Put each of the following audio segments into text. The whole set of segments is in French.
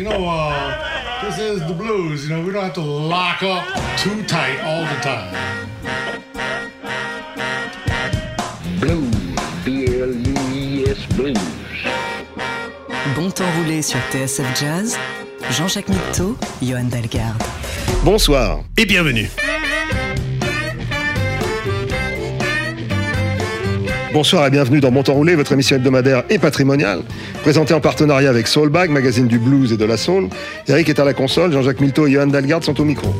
You know, uh, this is the blues. You know, we don't have to lock up too tight all the time. Blues, B-L-U-I-S Blues. Bon temps roulé sur TSF Jazz, Jean-Jacques Mitteau, Johan Dalgarde. Bonsoir. Et bienvenue. Bonsoir et bienvenue dans Roulé, votre émission hebdomadaire et patrimoniale, présentée en partenariat avec Soulbag, magazine du blues et de la soul. Eric est à la console, Jean-Jacques Milteau et Johan Dalgarde sont au micro.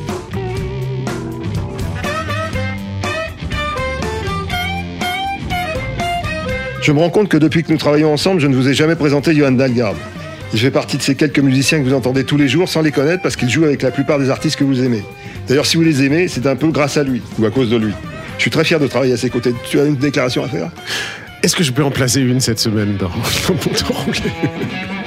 Je me rends compte que depuis que nous travaillons ensemble, je ne vous ai jamais présenté Johan Dalgarde. Il fait partie de ces quelques musiciens que vous entendez tous les jours sans les connaître parce qu'il joue avec la plupart des artistes que vous aimez. D'ailleurs, si vous les aimez, c'est un peu grâce à lui ou à cause de lui. Je suis très fier de travailler à ses côtés. Tu as une déclaration à faire? Est-ce que je peux en placer une cette semaine dans, dans Bon Temps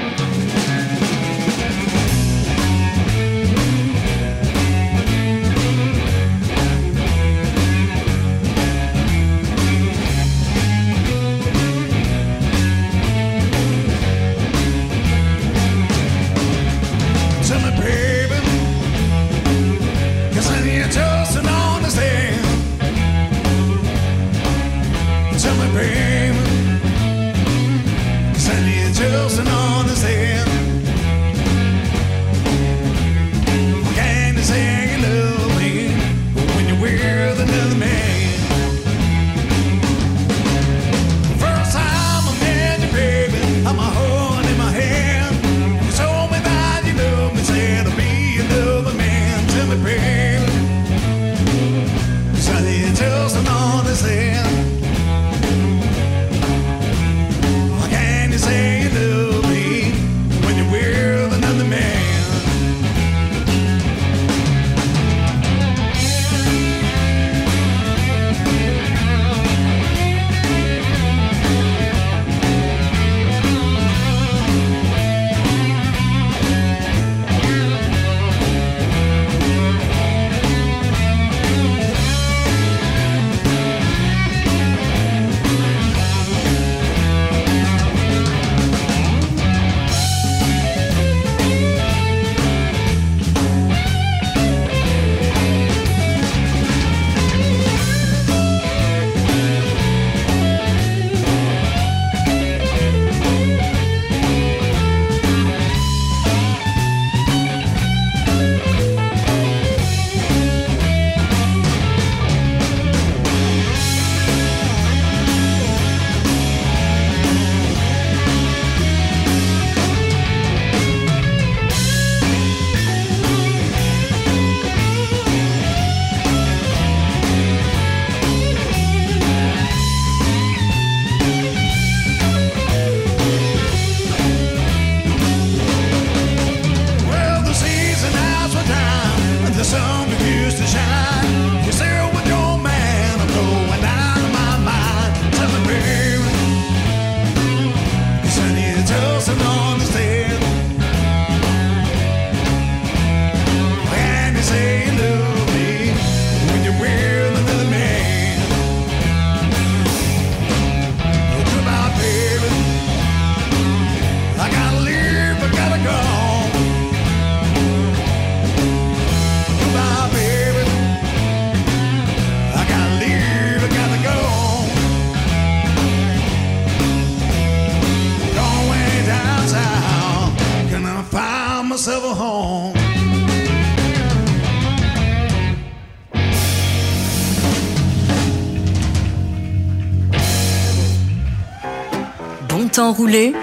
Bon temps roulé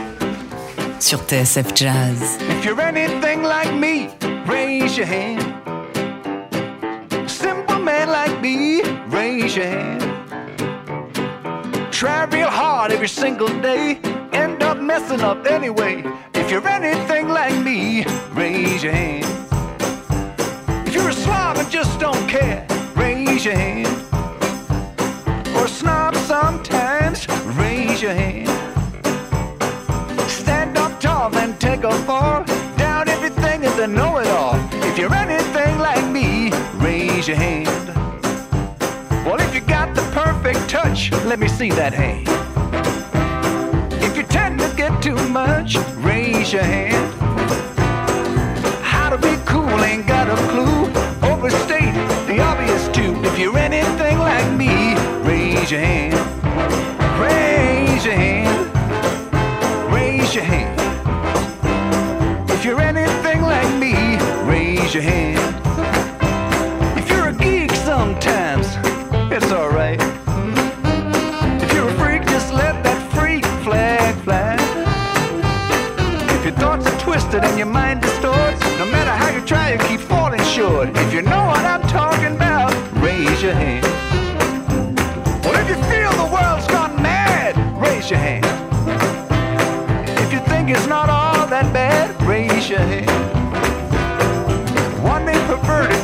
sur TSF Jazz. If you're anything like me, raise your hand. Simple man like me, raise your hand. Try real hard every single day, end up messing up anyway. If you're anything like me, raise your hand. If you're a slob and just don't care, raise your hand. Everything and then know it all. If you're anything like me, raise your hand. Well, if you got the perfect touch, let me see that hand. If you tend to get too much, raise your hand. How to be cool, ain't got a clue.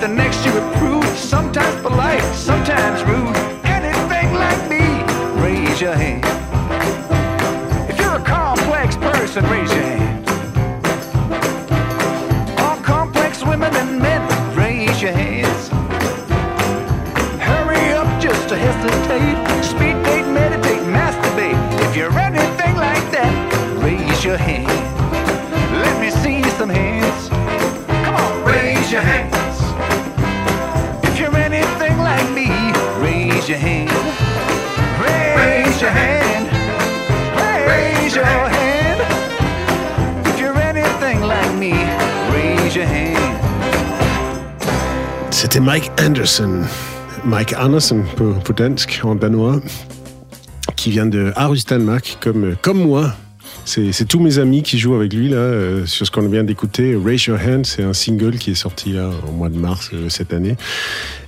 The next you approved, sometimes polite, sometimes rude. Anything like me, raise your hand. If you're a complex person, raise your hand. All complex women and men, raise your hands. Hurry up just to hesitate. Speed date, meditate, masturbate. If you're anything like that, raise your hand. C'était Mike Anderson. Mike Anderson på, på dansk, en danois, qui vient de Aarhus, Danemark, comme, comme moi. C'est tous mes amis qui jouent avec lui là euh, sur ce qu'on vient d'écouter. Raise Your Hand, c'est un single qui est sorti au mois de mars euh, cette année.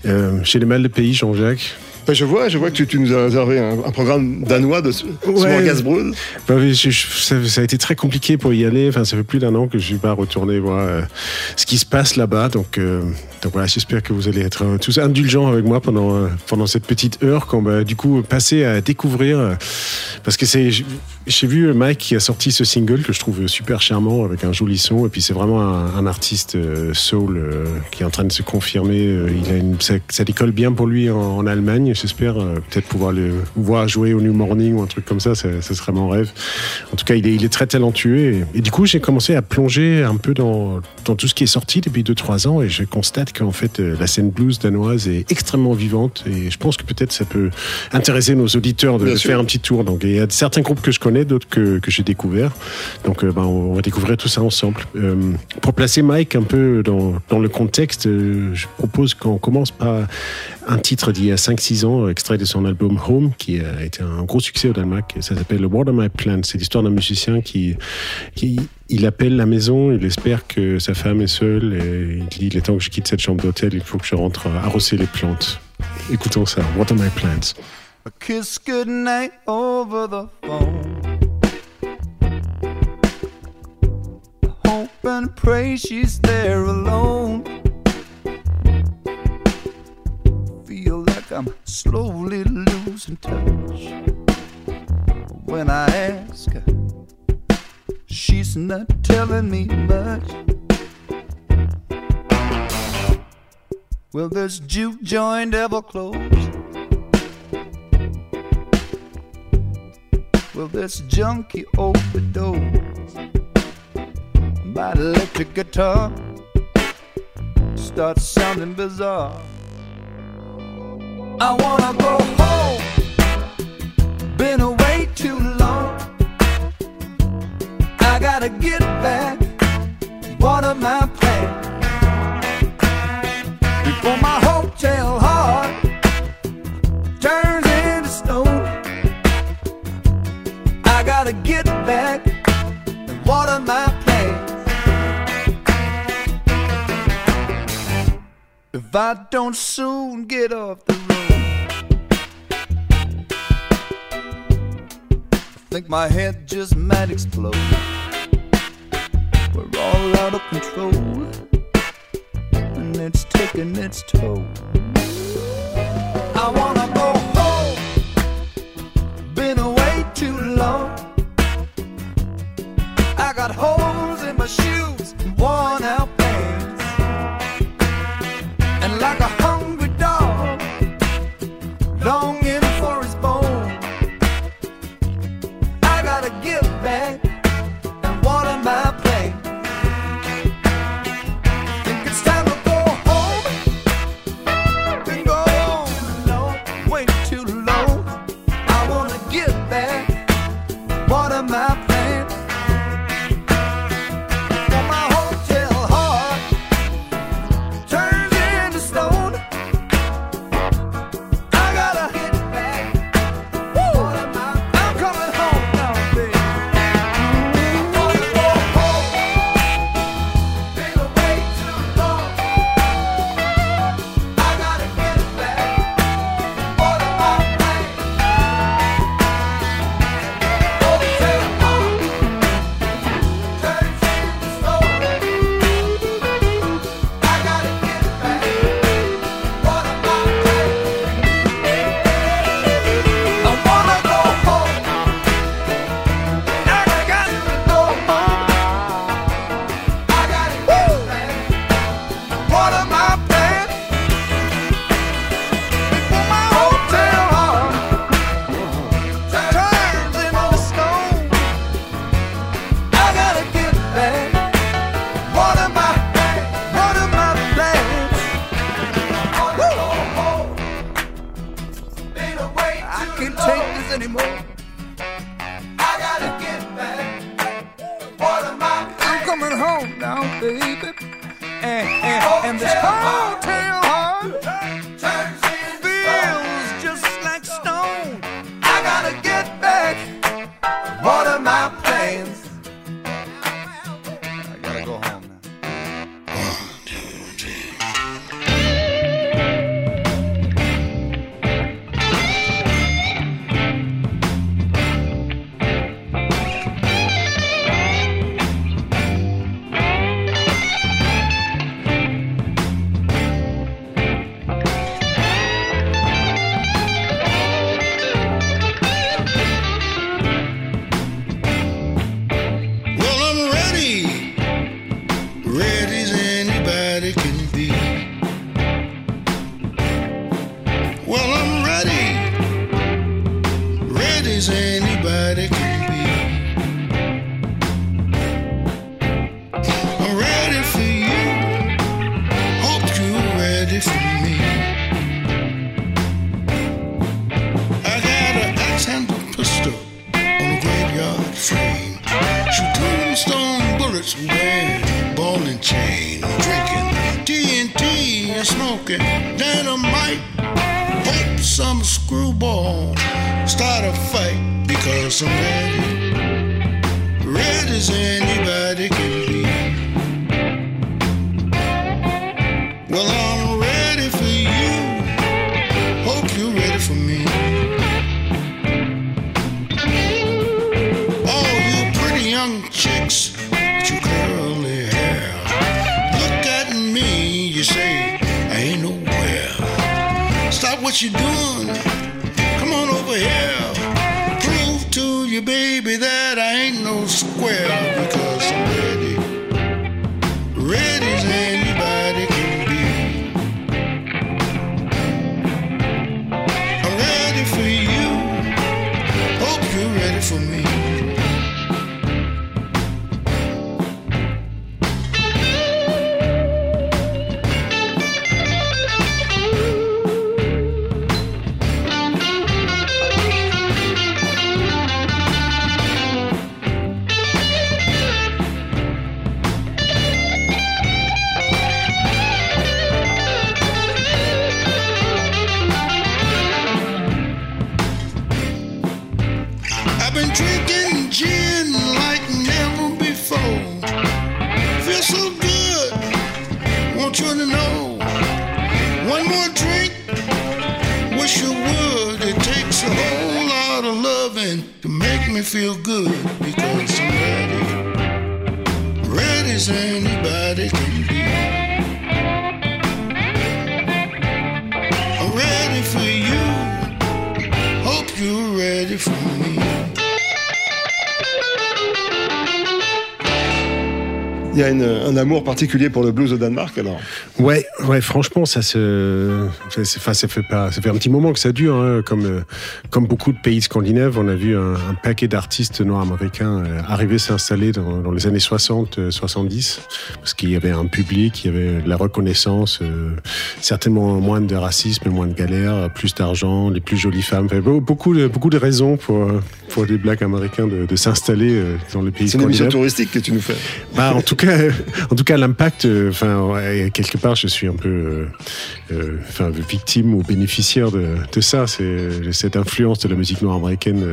Euh, chez les Mal de Pays, Jean-Jacques. Ben, je vois, je vois que tu, tu nous as réservé un, un programme danois de, Ouais. Gasbrud. Bah oui, je- je- ça, ça a été très compliqué pour y aller. Enfin, ça fait plus d'un an que je suis pas retourné voir euh, ce qui se passe là-bas. Donc, euh, donc voilà, j'espère que vous allez être euh, tous indulgents avec moi pendant pendant cette petite heure qu'on va du coup passer à découvrir. parce que c'est, j'ai- vu Mike qui a sorti ce single que je trouve super charmant avec un joli son. Et puis c'est vraiment un, un artiste soul qui est en train de se confirmer. Il a une, ça, ça décolle bien pour lui en, en Allemagne. J'espère euh, peut-être pouvoir le voir jouer au New Morning ou un truc comme ça. Ça, ça serait mon rêve. En tout cas, il est, il est très talentueux. Et, et du coup, j'ai commencé à plonger un peu dans, dans tout ce qui est sorti depuis 2-3 ans. Et je constate qu'en fait, euh, la scène blues danoise est extrêmement vivante. Et je pense que peut-être ça peut intéresser nos auditeurs de, Bien de sûr. faire un petit tour. Donc, il y a certains groupes que je connais, d'autres que, que j'ai découverts. Donc, euh, ben, on va découvrir tout ça ensemble. Euh, pour placer Mike un peu dans, dans le contexte, je propose qu'on commence par un titre d'il y a 5-6 ans, extrait de son album Home, qui a été un gros succès au Danemark. Ça s'appelle Water My Plant. C'est l'histoire d'un musicien qui, qui il appelle la maison, il espère que sa femme est seule et il dit il est temps que je quitte cette chambre d'hôtel, il faut que je rentre arroser les plantes. Écoutons ça, Water My Plants. A kiss goodnight over the phone. Hope and pray she's there alone. I'm slowly losing touch. When I ask her, she's not telling me much. Well, this juke joint ever closed? Well, this junkie overdose My electric guitar starts sounding bizarre. I wanna go home. Been away too long. I gotta get back. Before my hotel heart turns into stone. I gotta get back. If I don't soon get off the think my head just might explode. We're all out of control, and it's taking its toll. my amour particulier pour le blues au Danemark, alors. Ouais, ouais, franchement, ça se, enfin, ça fait pas, ça fait un petit moment que ça dure, hein, comme euh, comme beaucoup de pays scandinaves, on a vu un, un paquet d'artistes nord-américains euh, arriver s'installer dans, dans les années 60, euh, 70, parce qu'il y avait un public, il y avait de la reconnaissance, euh, certainement moins de racisme, moins de galères, plus d'argent, les plus jolies femmes, Enfin, beaucoup de beaucoup de raisons pour euh, pour les blacks américains de, de s'installer euh, dans les pays C'est une émission scandinaves. touristique que tu nous fais. Bah, en tout cas, en tout cas, l'impact. euh, Enfin, quelque part, je suis un peu, euh, euh, enfin, victime ou bénéficiaire de, ça. C'est cette influence de la musique noire américaine.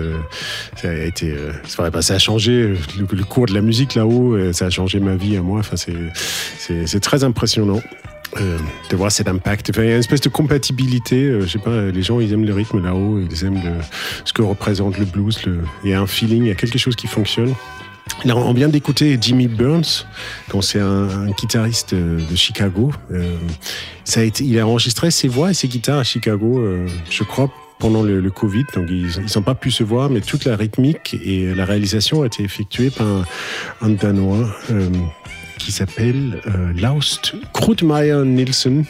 ça a été, ça a changé le, cours de la musique là-haut. Ça a changé ma vie à moi. Enfin, c'est, très impressionnant. de voir cet impact. Enfin, il y a une espèce de compatibilité. je sais pas, les gens, ils aiment le rythme là-haut, ils aiment ce que représente le blues. il y a un feeling, il y a quelque chose qui fonctionne. On vient d'écouter Jimmy Burns, c'est un, guitariste euh, de Chicago. Euh, ça a été, il a enregistré ses voix et ses guitares à Chicago, euh, je crois, pendant le, Covid. Donc ils n'ont pas pu se voir, mais toute la rythmique et la réalisation a été effectuée par un, un Danois qui s'appelle Laust Krutmeyer Nielsen.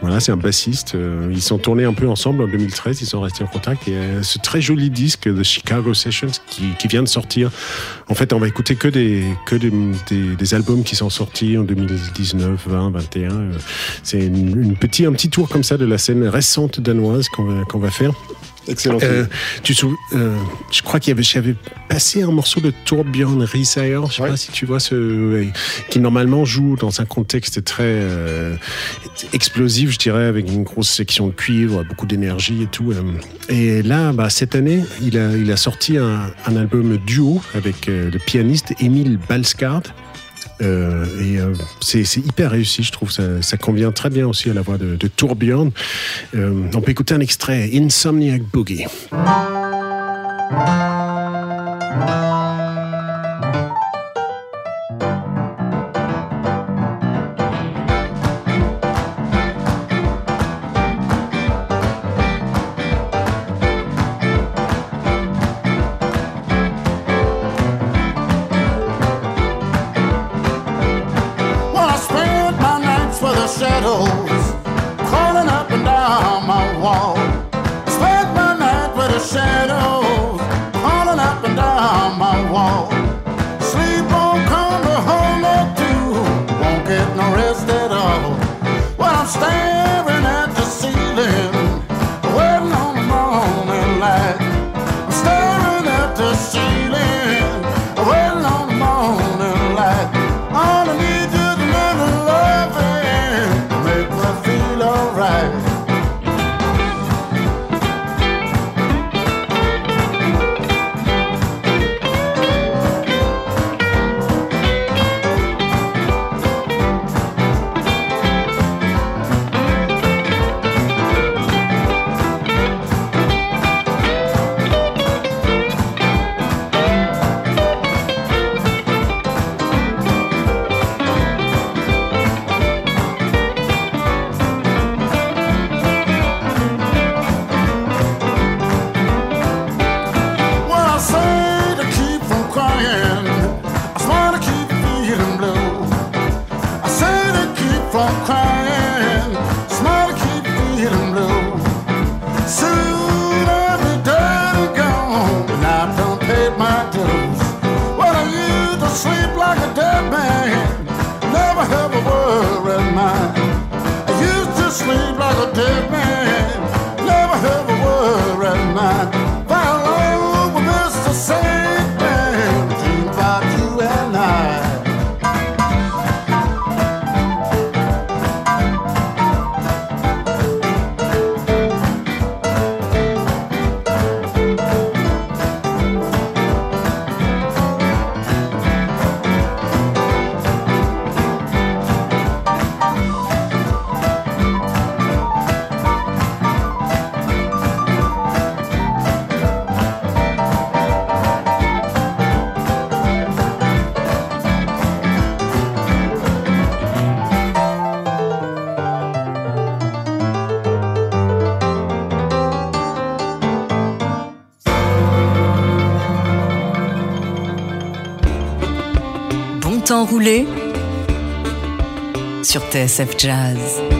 Voilà, c'est un bassiste. Euh, Ils sont tournés un peu ensemble en 2013. Ils sont restés en contact. Et euh, ce très joli disque de Chicago Sessions qui, qui vient de sortir. En fait, on va écouter que des que des, des, albums qui sont sortis en 2019, 20, 21. Euh, C'est une, une petit, un petit tour comme ça de la scène récente danoise qu'on va, qu'on va faire. Excellent. Euh, tu euh, je crois qu'il y avait, j'avais passé un morceau de Torbjörn Risaer, je sais pas si tu vois ce, euh, qui normalement joue dans un contexte très euh, explosif, je dirais, avec une grosse section de cuivre, beaucoup d'énergie et tout. Euh. Et là, bah, cette année, il a, il a sorti un, un album duo avec euh, le pianiste Émile Balskard. Euh, et euh, c'est hyper réussi, je trouve. Ça, convient très bien aussi à la voix de, de euh, on peut écouter un extrait Insomniac Boogie. sur TSF Jazz.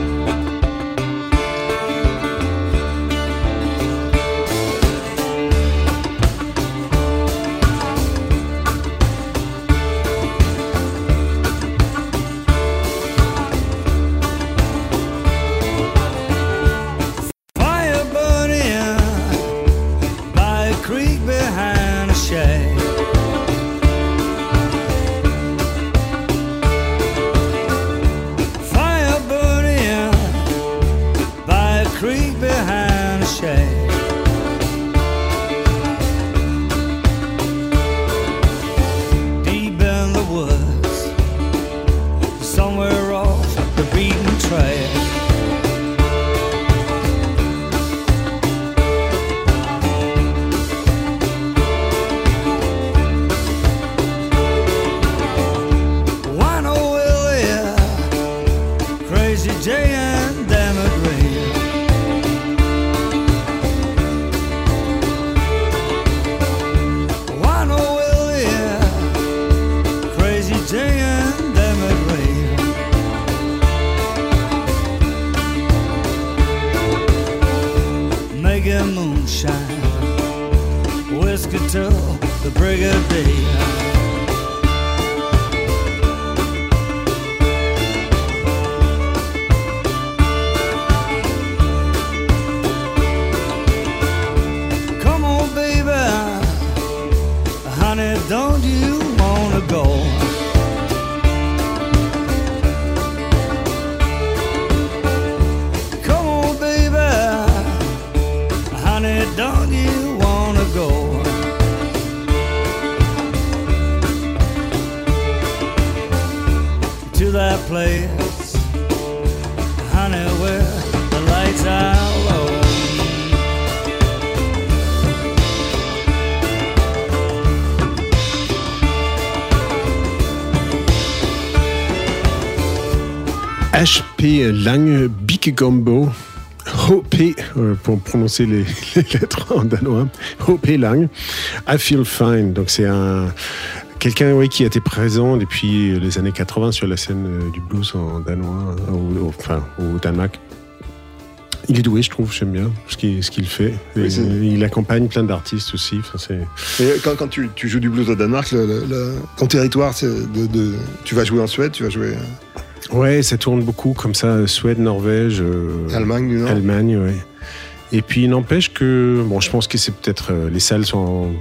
HP Lang Big Gombo. OP, euh, pour prononcer les, les lettres en danois. OP Lang. I Feel Fine. Donc c'est un quelqu'un oui, qui a été présent depuis les années 80 sur la scène euh, du blues en danois, euh, au, au- enfin au Danemark. Il est doué, je trouve, j'aime bien ce qu'il fait. Oui, il accompagne plein d'artistes aussi. Enfin, quand, quand tu, tu joues du blues au Danemark, le, le- le- ton territoire, c'est de, de- tu vas jouer en Suède, tu vas jouer Ouais, ça tourne beaucoup comme ça, Suède, Norvège, euh, Allemagne du Nord. Allemagne, ouais. Et puis il n'empêche que, bon, je pense que c'est peut-être euh, les salles sont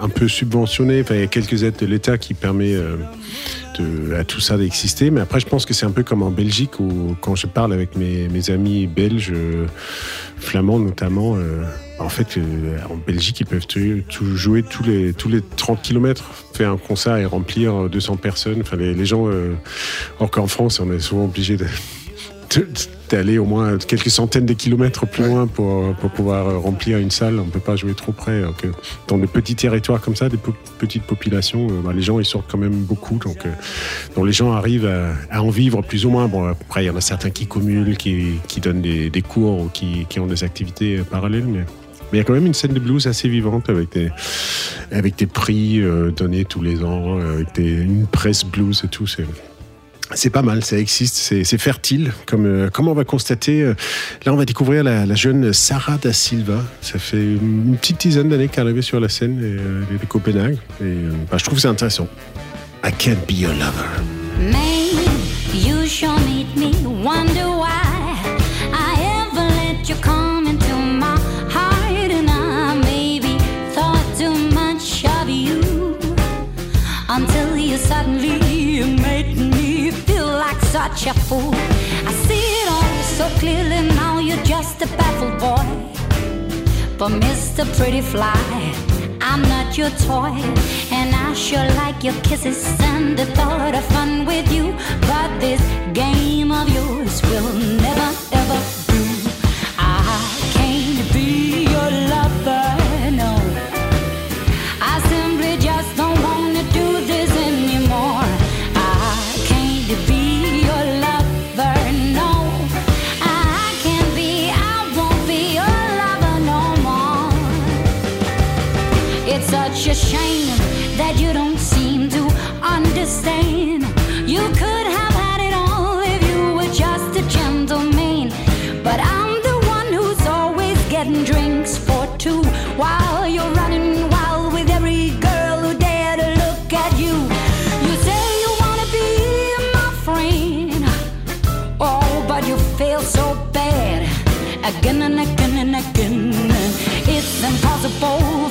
un peu subventionnées. Enfin, il y a quelques aides de l'État qui permet euh, à tout ça d'exister. Mais après, je pense que c'est un peu comme en Belgique où quand je parle avec mes, amis belges, euh, flamands notamment, euh, en fait, euh, en Belgique, ils peuvent tu- jouer tous les, tous les 30 km, faire un concert et remplir 200 personnes. Enfin, les, gens, euh, alors qu'en France, on est souvent obligé de, de- d'aller au moins quelques centaines de kilomètres plus Ouais. loin pour, pour pouvoir euh, remplir une salle. On peut pas jouer trop près. Que dans des petits territoires comme ça, des po- petites populations, euh, bah, les gens ils sortent quand même beaucoup. Donc, euh, donc les gens arrivent à, à en vivre plus ou moins. Bon, après il y en a certains qui cumulent, qui, qui donnent des, des cours ou qui, qui ont des activités euh, parallèles, mais mais il y a quand même une scène de blues assez vivante avec des, avec des prix euh, donnés tous les ans, euh, avec des, une presse blues et tout. C'est, c'est pas mal, ça existe, c'est, fertile. Comme, euh, comme on va constater, euh, là on va découvrir la, jeune Sarah da Silva. Ça fait une petite dizaine d'années qu'elle est arrivée sur la scène, euh, de Copenhague. Et bah, je trouve ça intéressant. I can't be your lover. Man, you sure made me fool. I see it all so clearly now. You're just a baffled boy. But Mr. Pretty Fly, I'm not your toy. And I sure like your kisses and the thought of fun with you. But this game of yours will never ever Oh.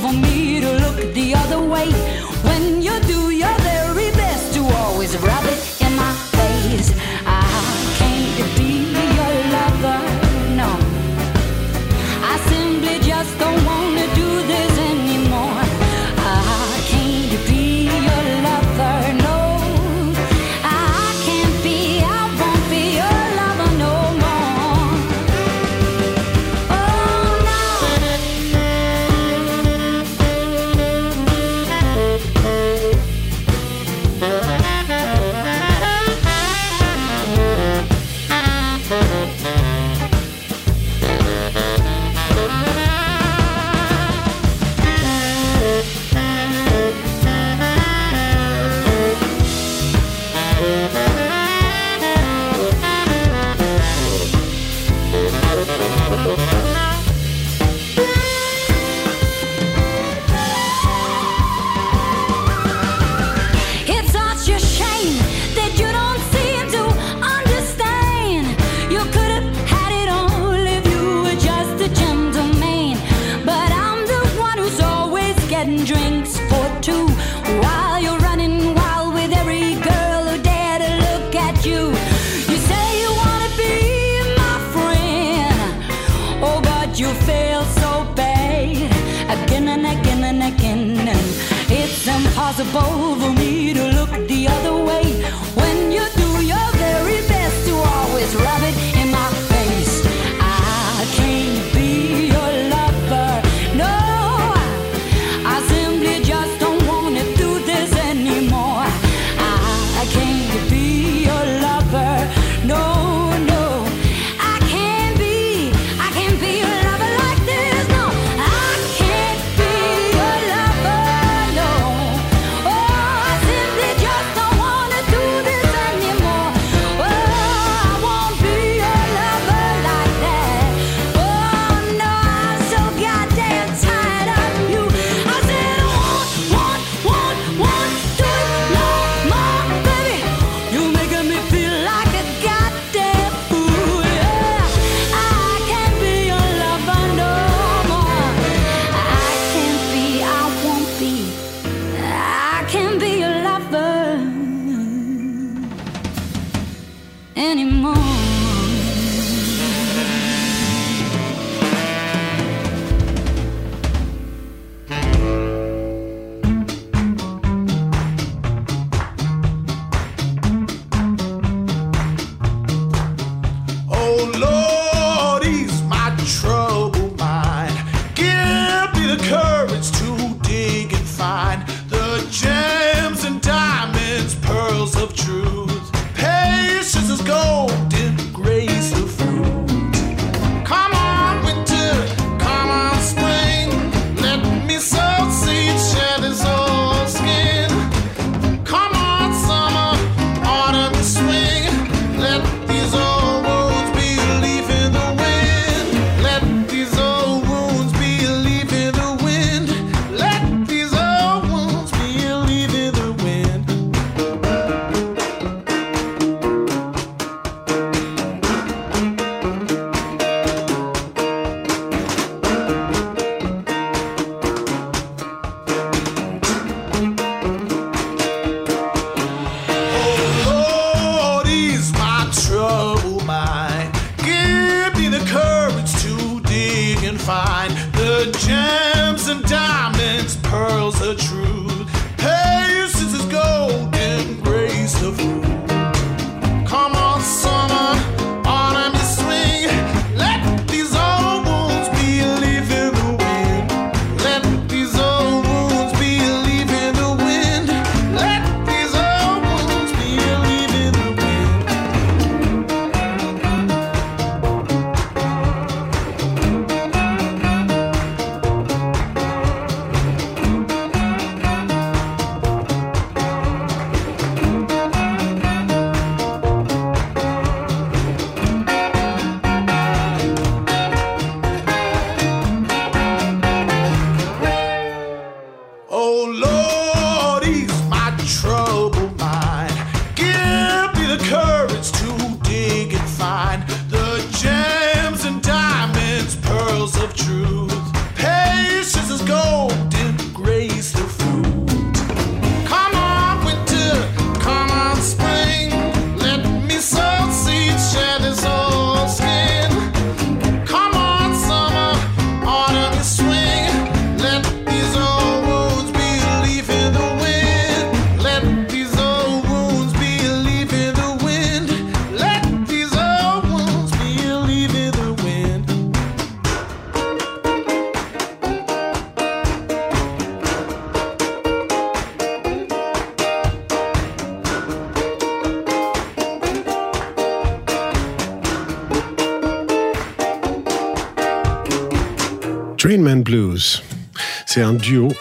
C'est un duo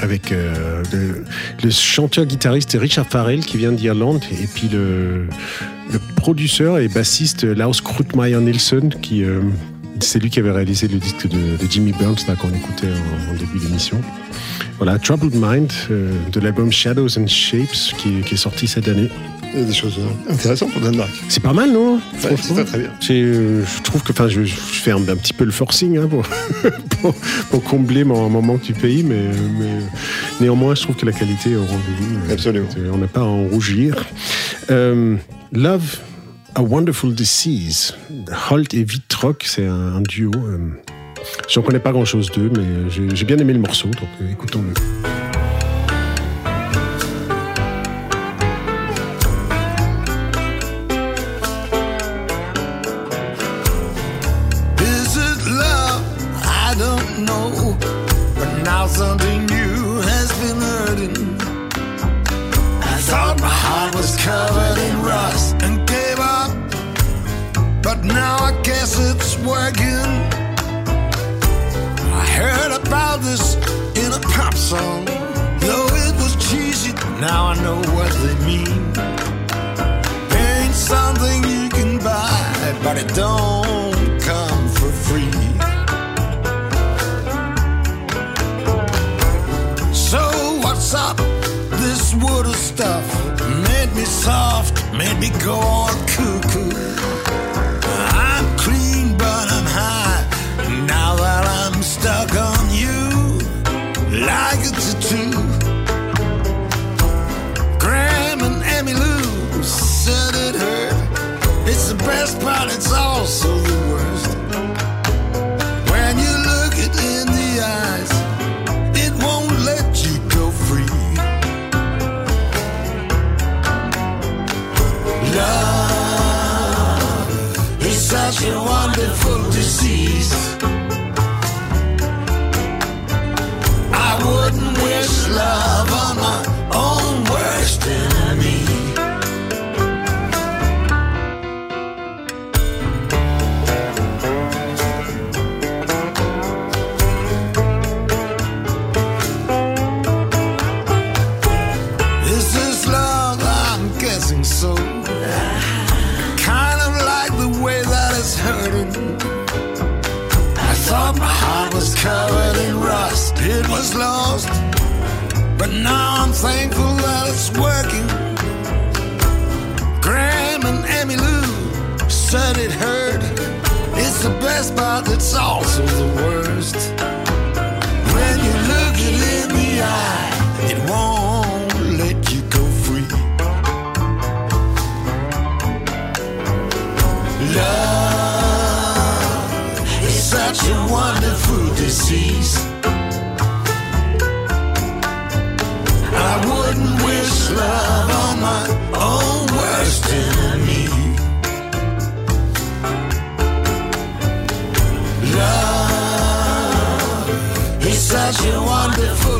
avec euh, le, chanteur-guitariste Richard Farrell qui vient d'Irlande et puis le, le producteur et bassiste Lars Krutmeyer Nielsen qui euh, c'est lui qui avait réalisé le disque de, Jimmy Burns qu'on écoutait en, début d'émission. Voilà, Troubled Mind euh, de l'album Shadows and Shapes qui est sorti cette année. Il y a des choses euh, intéressantes pour Danemark. C'est pas mal, non? Ouais, c'est très, très bien. Euh, je trouve que, enfin, je, je fais un, un petit peu le forcing hein, pour, pour, pour combler mon, mon manque du pays, mais, mais néanmoins, je trouve que la qualité est au rendez-vous. Absolument. On n'a pas à en rougir. Euh, Love, A Wonderful Disease. Holt et Vitrock, c'est un, un duo. Euh, J'en connais pas grand-chose d'eux, mais j'ai bien aimé le morceau, donc euh, écoutons-le. Working. I heard about this in a pop song. Though it was cheesy, now I know what they mean. Ain't something you can buy, but it don't come for free. So what's up? This water stuff made me soft, made me go all cuckoo. wonderful disease. I wouldn't wish love. covered in rust. It was lost, but now I'm thankful that it's working. Graham and Emmy Lou said it hurt. It's the best, but it's also the worst. When you look it in the eye, it won't let you go free. Love such a wonderful disease. I wouldn't wish love on my own worst enemy. Love is such a wonderful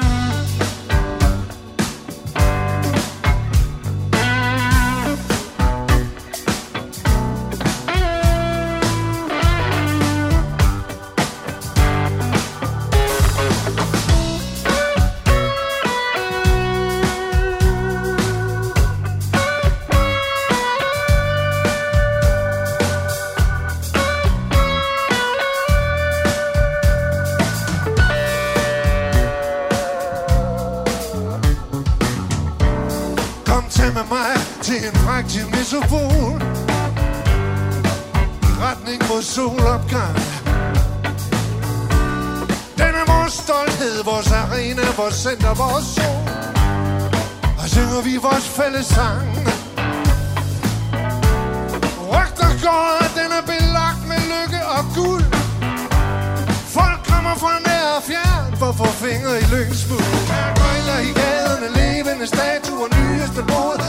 og får fingre i lyngsmuld. Krøjler i gaden af levende statuer, nyeste bord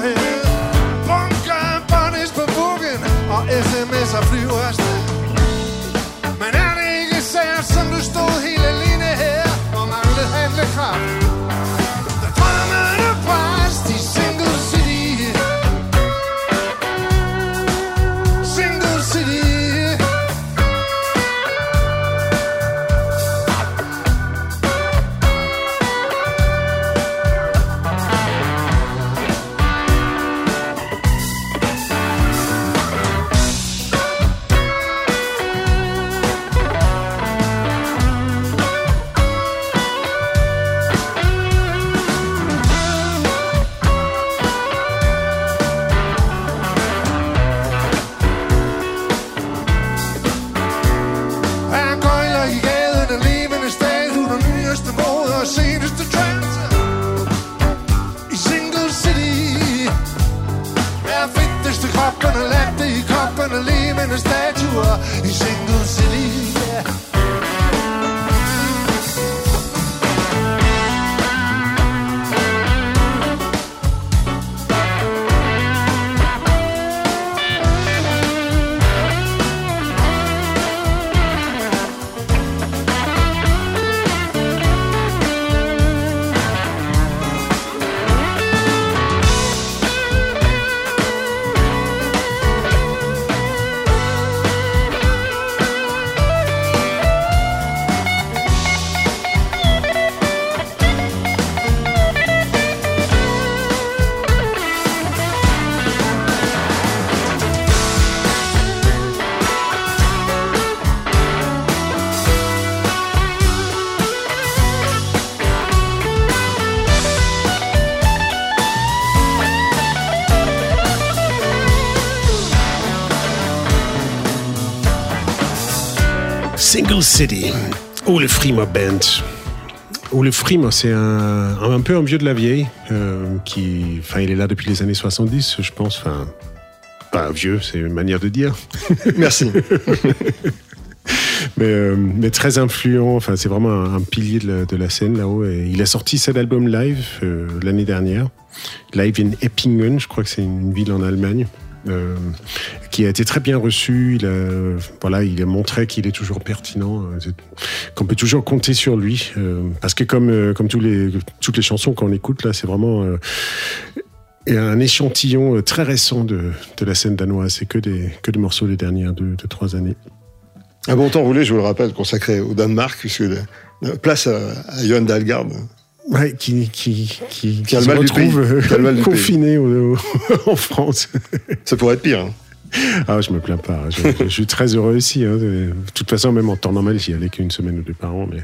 me. City, ou le Frima Band. Ou le Frima, c'est un, un peu un vieux de la vieille, euh, qui, enfin, il est là depuis les années 70, je pense. Enfin, pas vieux, c'est une manière de dire. Merci. mais, euh, mais très influent. Enfin, c'est vraiment un, un pilier de la, de la scène là-haut. Et il a sorti cet album live euh, l'année dernière, live in Eppingen, je crois que c'est une ville en Allemagne. Euh, qui a été très bien reçu. Il a, voilà, il a montré qu'il est toujours pertinent, euh, qu'on peut toujours compter sur lui, euh, parce que comme toutes les chansons qu'on écoute là, c'est vraiment un échantillon très récent de, la scène danoise. C'est que des que des morceaux des dernières deux, deux trois années. Un bon temps roulé, je vous le rappelle, consacré au Danemark, puisque place à, à Johan Dalgard. Ouais, qui, qui, qui, Qui a le se mal retrouve pays. Qui a le mal du confiné au- au- en France. Ça pourrait être pire. hein. Ah, je me plains pas. Je, je suis très heureux ici. hein. De toute façon, même en temps normal, j'y allais qu'une semaine ou deux par an. Mais,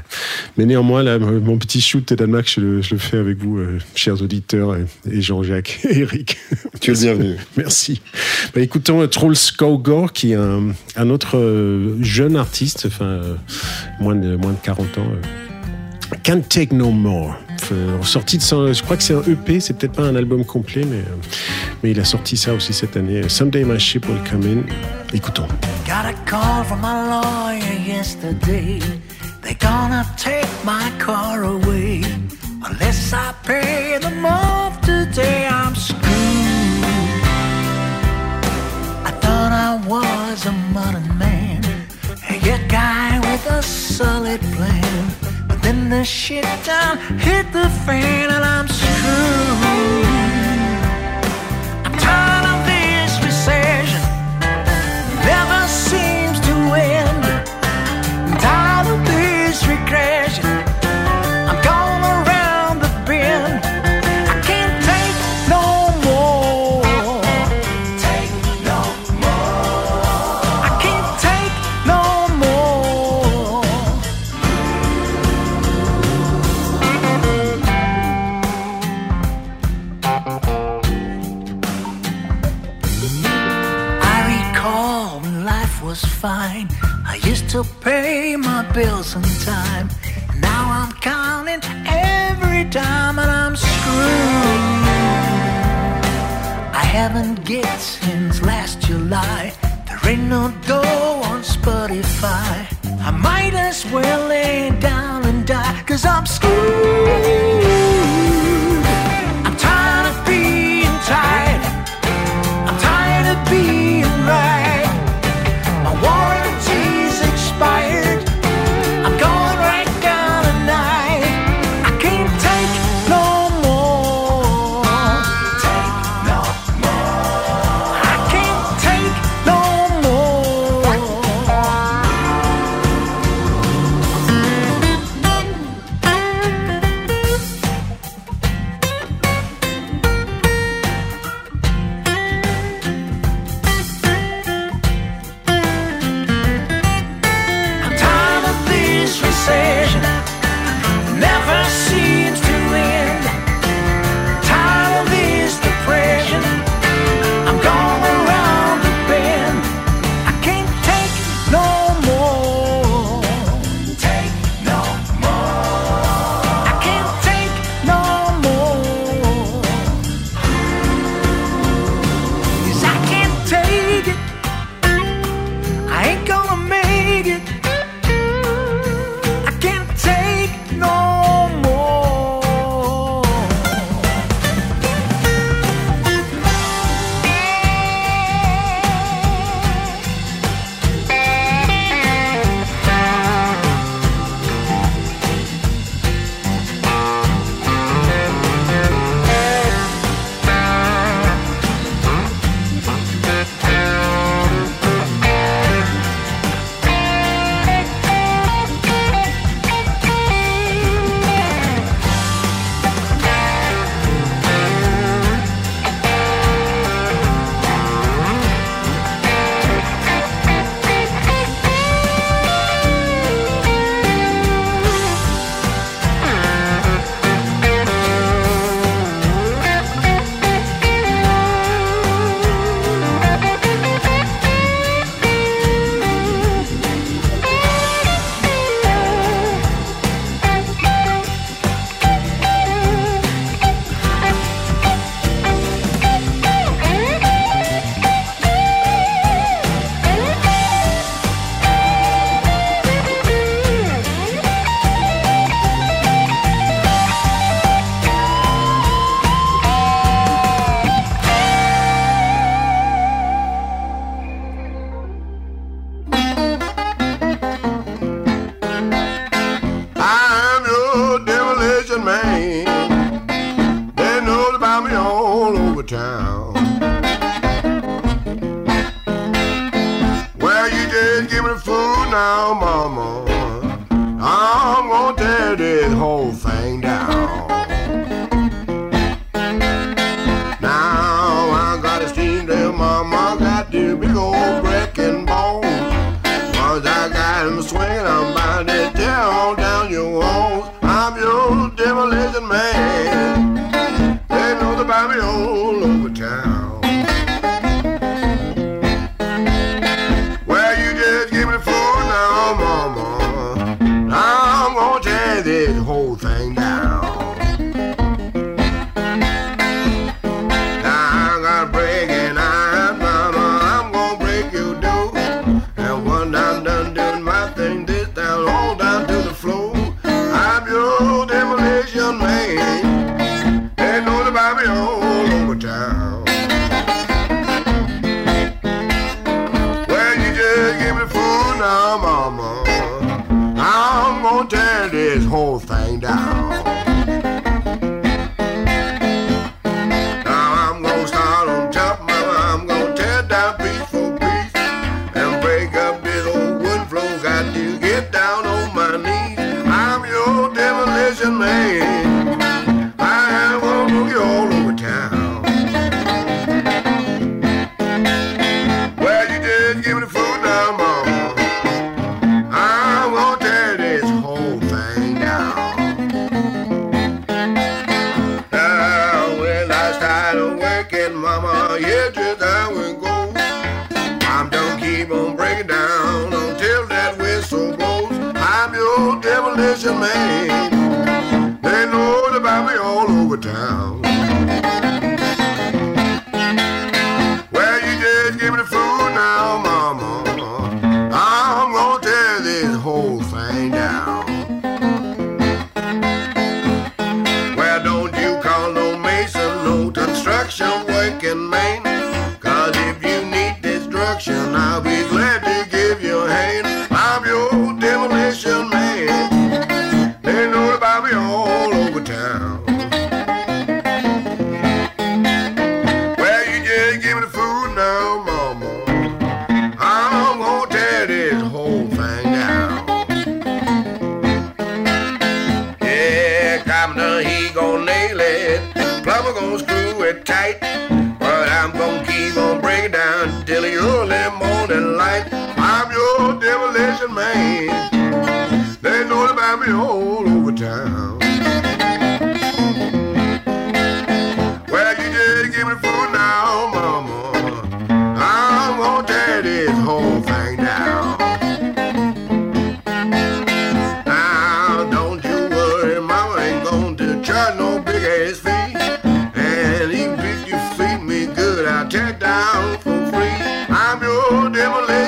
mais néanmoins, là, mon petit shoot Danemark, je le, je le fais avec vous, euh, chers auditeurs, et, et Jean-Jacques et Eric. Tu es le bienvenu. Merci. Bah, écoutons euh, Troll Skogor, qui est un, un autre euh, jeune artiste, enfin, euh, moins, de, moins de 40 ans. Can't Take No More. Euh, sorti de je crois que c'est un EP, c'est peut-être pas un album complet, mais, euh, mais il a sorti ça aussi cette année. Someday My Ship Will Come In. Écoutons. Got a call from my lawyer yesterday. They're gonna take my car away. Unless I pay them off today, I'm screwed. I thought I was a modern man, a guy with a solid plan. Then the shit down hit the fan and I'm screwed.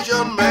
Jamaica.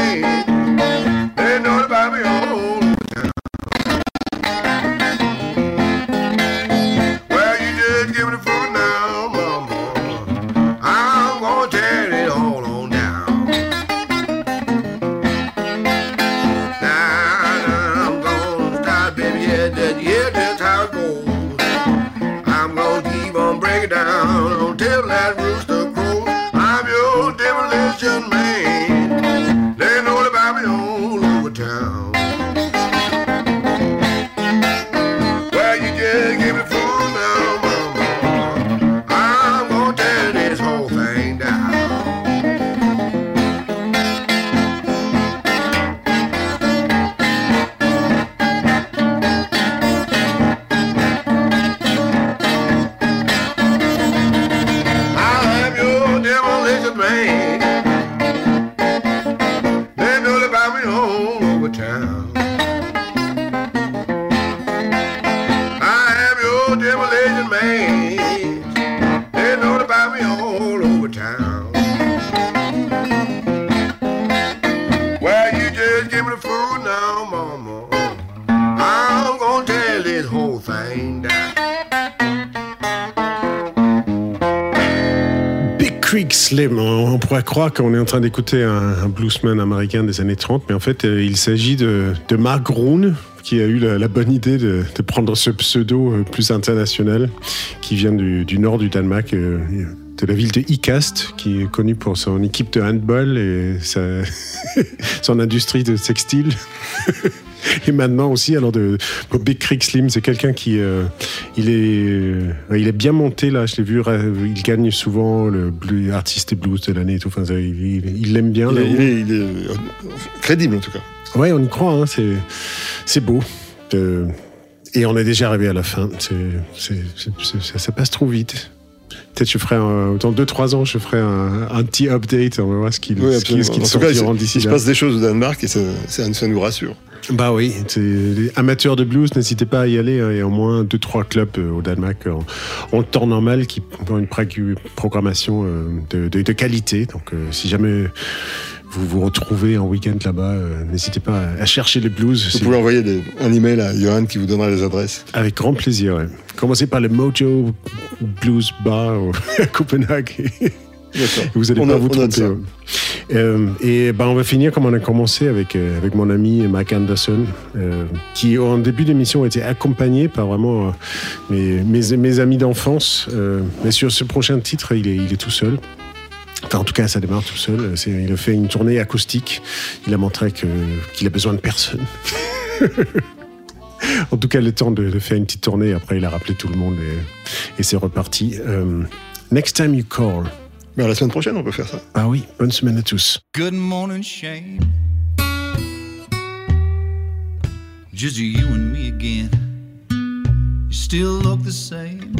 croire qu'on est en train d'écouter un, bluesman américain des années 30, mais en fait, euh, il s'agit de, de, Mark Groon, qui a eu la, bonne idée de, prendre ce pseudo euh, plus international, qui vient du, nord du Danemark. Euh, de la ville de Icast, qui est connue pour son équipe de handball et son industrie de sextile. Et maintenant aussi, alors de Big Creek Slim, c'est quelqu'un qui euh, il est euh, il est bien monté là. Je l'ai vu, il gagne souvent le blue, artiste et blues de l'année et tout. Enfin, il l'aime bien. Il est, là-haut. il est- il est, crédible en tout cas. Ouais, on y croit. Hein, c'est c'est beau. Euh, et on est déjà arrivé à la fin. C'est c'est- c'est- c'est- ça, ça passe trop vite. Peut-être je ferai un, dans 2-3 ans, je ferai un, un petit update. On va voir ce qu'il Oui, ce qu'il- absolument. ce qu'ils En tout cas, il, se- d'ici il se là. passe des choses au Danemark et ça, ça- ça nous rassure. Bah oui, les amateurs de blues, n'hésitez pas à y aller. hein. Il y a au moins deux trois clubs euh, au Danemark en, en temps normal qui ont une programmation euh, de, de- de qualité. Donc euh, si jamais vous vous retrouvez en week-end là-bas, euh, n'hésitez pas à, à chercher les blues. Vous pouvez envoyer des- un email à Johan qui vous donnera les adresses. Avec grand plaisir. ouais. Commencez par le Mojo Blues Bar à Copenhague. Vous allez On pas a- vous tromper. ouais. Euh, et ben on va finir comme on a commencé avec, euh, avec mon ami Mike Anderson, euh, qui en début d'émission était accompagné par vraiment mes, mes, mes amis d'enfance. mais sur ce prochain titre, il est, il est tout seul. Enfin, en tout cas, ça démarre tout seul. C'est- Il a fait une tournée acoustique. Il a montré que- qu'il a besoin de personne. en tout cas, le temps de, de faire une petite tournée. Après, il a rappelé tout le monde et, et c'est reparti. Next time you call. Mais la semaine prochaine, on peut faire ça. Ah oui, bonne semaine à tous. Good morning, Shane. Just you and me again. You still look the same.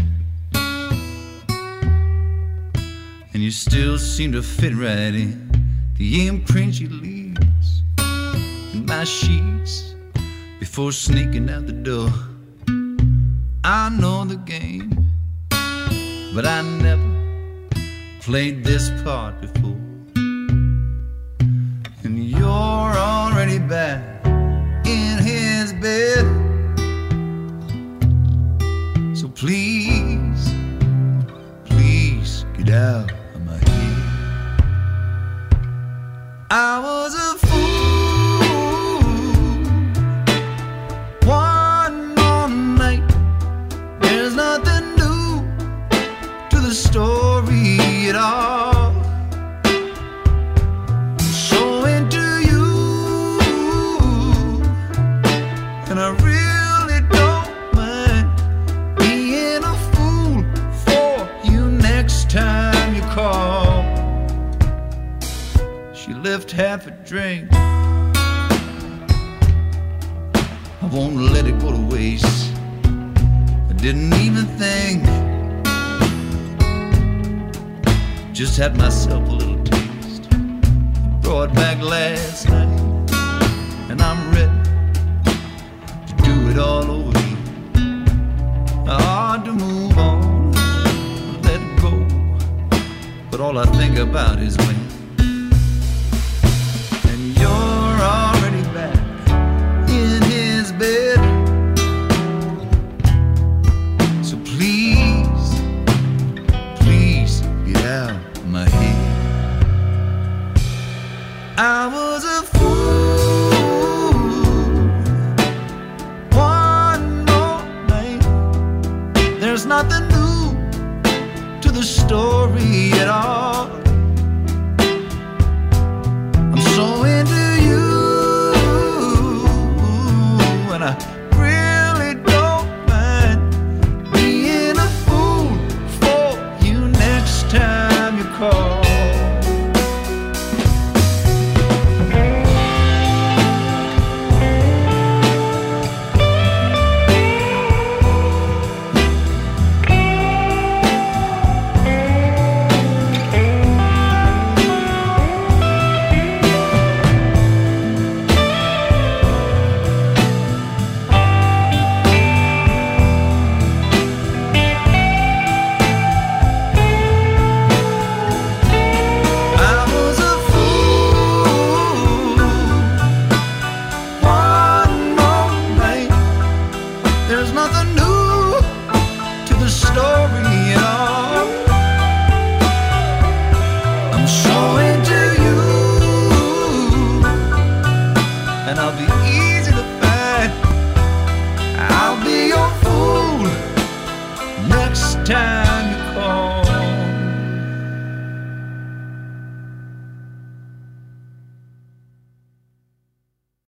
And you still seem to fit right in the imprint you leaves in my sheets before sneaking out the door. I know the game, but I never played this part before. And you're already back in his bed. So please, please get out of my head. I was a left half a drink. I won't let it go to waste. I didn't even think. Just had myself a little taste. Brought back last night, and I'm ready to do it all over again. Hard to move on, let go, but all I think about is when.